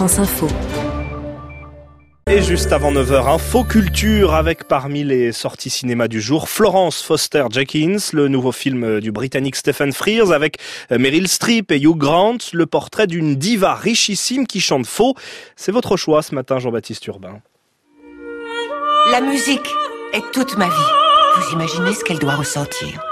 France Info. Et juste avant 9h, Info Culture avec parmi les sorties cinéma du jour, Florence Foster Jenkins, le nouveau film du Britannique Stephen Frears avec Meryl Streep et Hugh Grant, le portrait d'une diva richissime qui chante faux. C'est votre choix ce matin, Jean-Baptiste Urbain. La musique est toute ma vie. Vous imaginez ce qu'elle doit ressentir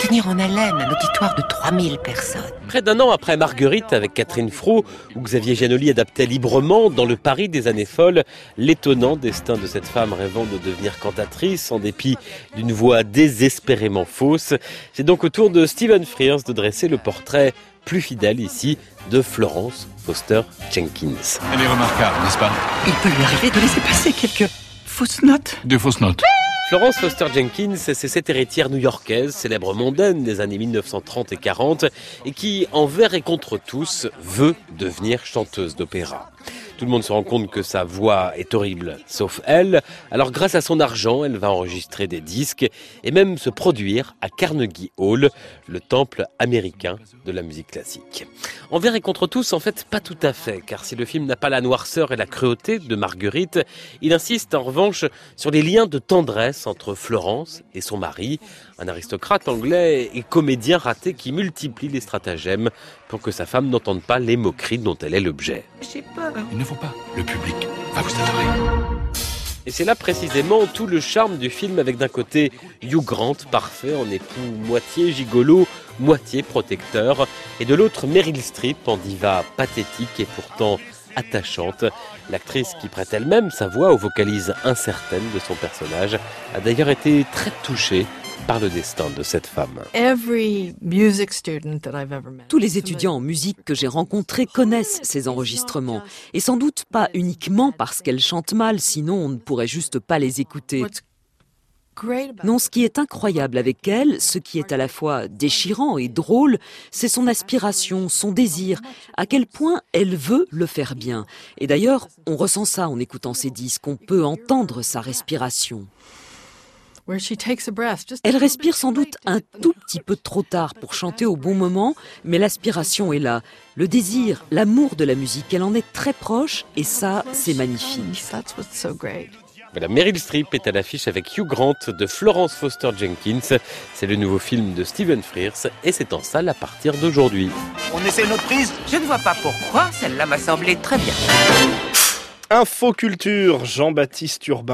Tenir en haleine un auditoire de 3000 personnes. Près d'un an après Marguerite avec Catherine Fro, où Xavier Giannoli adaptait librement dans le Paris des années folles l'étonnant destin de cette femme rêvant de devenir cantatrice en dépit d'une voix désespérément fausse, c'est donc au tour de Stephen Frears de dresser le portrait plus fidèle ici de Florence Foster Jenkins. Elle est remarquable, n'est-ce pas? Il peut lui arriver de laisser passer quelques fausses notes. Deux fausses notes. Florence Foster Jenkins, c'est cette héritière new-yorkaise, célèbre mondaine des années 1930 et 40, et qui, envers et contre tous, veut devenir chanteuse d'opéra. Tout le monde se rend compte que sa voix est horrible, sauf elle. Alors grâce à son argent, elle va enregistrer des disques et même se produire à Carnegie Hall, le temple américain de la musique classique. Envers et contre tous, en fait, pas tout à fait, car si le film n'a pas la noirceur et la cruauté de Marguerite, il insiste en revanche sur les liens de tendresse entre Florence et son mari, un aristocrate anglais et comédien raté qui multiplie les stratagèmes pour que sa femme n'entende pas les moqueries dont elle est l'objet. J'ai peur. Il pas. Le public va vous adorer. Et c'est là précisément tout le charme du film avec d'un côté Hugh Grant, parfait en époux moitié gigolo, moitié protecteur, et de l'autre Meryl Streep en diva pathétique et pourtant attachante. L'actrice qui prête elle-même sa voix aux vocalises incertaines de son personnage a d'ailleurs été très touchée par le destin de cette femme. Tous les étudiants en musique que j'ai rencontrés connaissent ces enregistrements, et sans doute pas uniquement parce qu'elle chante mal, sinon on ne pourrait juste pas les écouter. Non, ce qui est incroyable avec elle, ce qui est à la fois déchirant et drôle, c'est son aspiration, son désir, à quel point elle veut le faire bien. Et d'ailleurs, on ressent ça en écoutant ses disques, on peut entendre sa respiration. Elle respire sans doute un tout petit peu trop tard pour chanter au bon moment, mais l'aspiration est là. Le désir, l'amour de la musique, elle en est très proche et ça, c'est magnifique. Voilà, Meryl Streep est à l'affiche avec Hugh Grant de Florence Foster Jenkins. C'est le nouveau film de Stephen Frears et c'est en salle à partir d'aujourd'hui. On essaie notre prise? Je ne vois pas pourquoi, celle-là m'a semblé très bien. Info Culture, Jean-Baptiste Urbain.